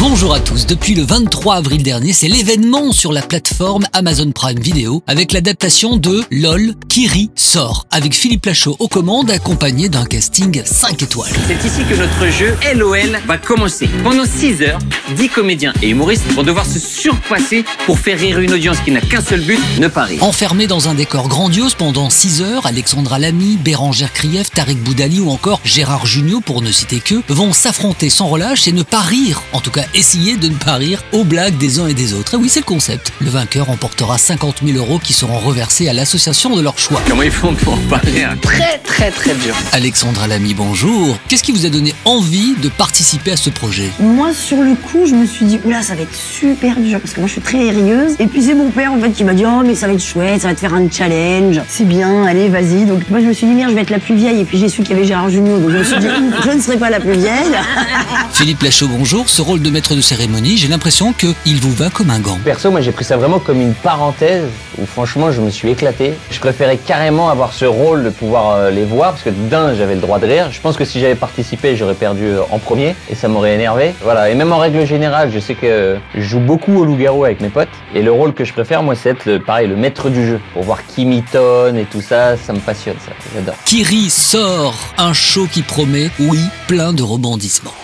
Bonjour à tous. Depuis le 23 avril dernier, c'est l'événement sur la plateforme Amazon Prime Video avec l'adaptation de LOL Kiri sort avec Philippe Lachaud aux commandes accompagné d'un casting 5 étoiles. C'est ici que notre jeu LOL va commencer. Pendant 6 heures, 10 comédiens et humoristes vont devoir se surpasser pour faire rire une audience qui n'a qu'un seul but, ne pas rire. Enfermés dans un décor grandiose pendant 6 heures, Alexandra Lamy, Bérangère Krief, Tarek Boudali ou encore Gérard Jugnot, pour ne citer que, vont s'affronter sans relâche et ne pas rire, en tout cas essayer de ne pas rire aux blagues des uns et des autres. Et oui, c'est le concept. Le vainqueur emportera 50 000 euros qui seront reversés à l'association de leur choix. Comment ils font pour pas rire Très très très dur. Alexandra Lamy, bonjour. Qu'est-ce qui vous a donné envie de participer à ce projet? Moi, sur le coup, je me suis dit, oula, ça va être super dur parce que moi, je suis très rieuse. Et puis, c'est mon père, en fait, qui m'a dit, oh, mais ça va être chouette, ça va te faire un challenge. C'est bien, allez, vas-y. Donc, moi, je me suis dit, merde, je vais être la plus vieille. Et puis, j'ai su qu'il y avait Gérard Junior. Donc, je me suis dit, je ne serai pas la plus vieille. Philippe Lachaud, bonjour. Ce rôle de maître de cérémonie, j'ai l'impression qu'il vous va comme un gant. Perso, moi j'ai pris ça vraiment comme une parenthèse où franchement je me suis éclaté. Je préférais carrément avoir ce rôle de pouvoir euh, les voir parce que d'un j'avais le droit de rire. Je pense que si j'avais participé j'aurais perdu euh, en premier et ça m'aurait énervé. Voilà, et même en règle générale, je sais que je joue beaucoup au loup-garou avec mes potes et le rôle que je préfère moi c'est être le, pareil, le maître du jeu pour voir qui mitonne et tout ça, ça me passionne ça, j'adore. Kiri sort un show qui promet, oui, plein de rebondissements.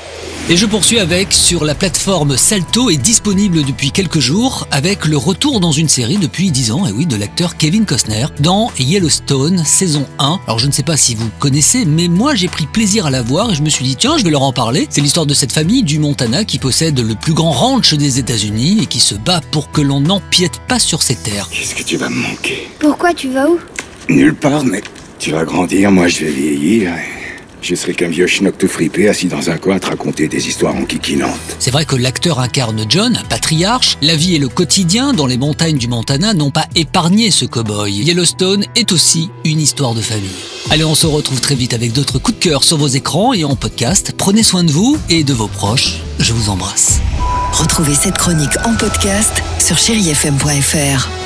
Et je poursuis avec, sur la plateforme Salto est disponible depuis quelques jours, avec le retour dans une série depuis 10 ans, et oui, de l'acteur Kevin Costner, dans Yellowstone, saison 1. Alors je ne sais pas si vous connaissez, mais moi j'ai pris plaisir à la voir et je me suis dit, tiens, je vais leur en parler. C'est l'histoire de cette famille du Montana qui possède le plus grand ranch des États-Unis et qui se bat pour que l'on n'empiète pas sur ses terres. Qu'est-ce que tu vas me manquer? Pourquoi tu vas où? Nulle part, mais tu vas grandir, moi je vais vieillir. et Je serai qu'un vieux schnock tout fripé assis dans un coin à te raconter des histoires enquiquinantes. C'est vrai que l'acteur incarne John, un patriarche. La vie et le quotidien dans les montagnes du Montana n'ont pas épargné ce cow-boy. Yellowstone est aussi une histoire de famille. Allez, on se retrouve très vite avec d'autres coups de cœur sur vos écrans et en podcast. Prenez soin de vous et de vos proches. Je vous embrasse. Retrouvez cette chronique en podcast sur chérifm.fr.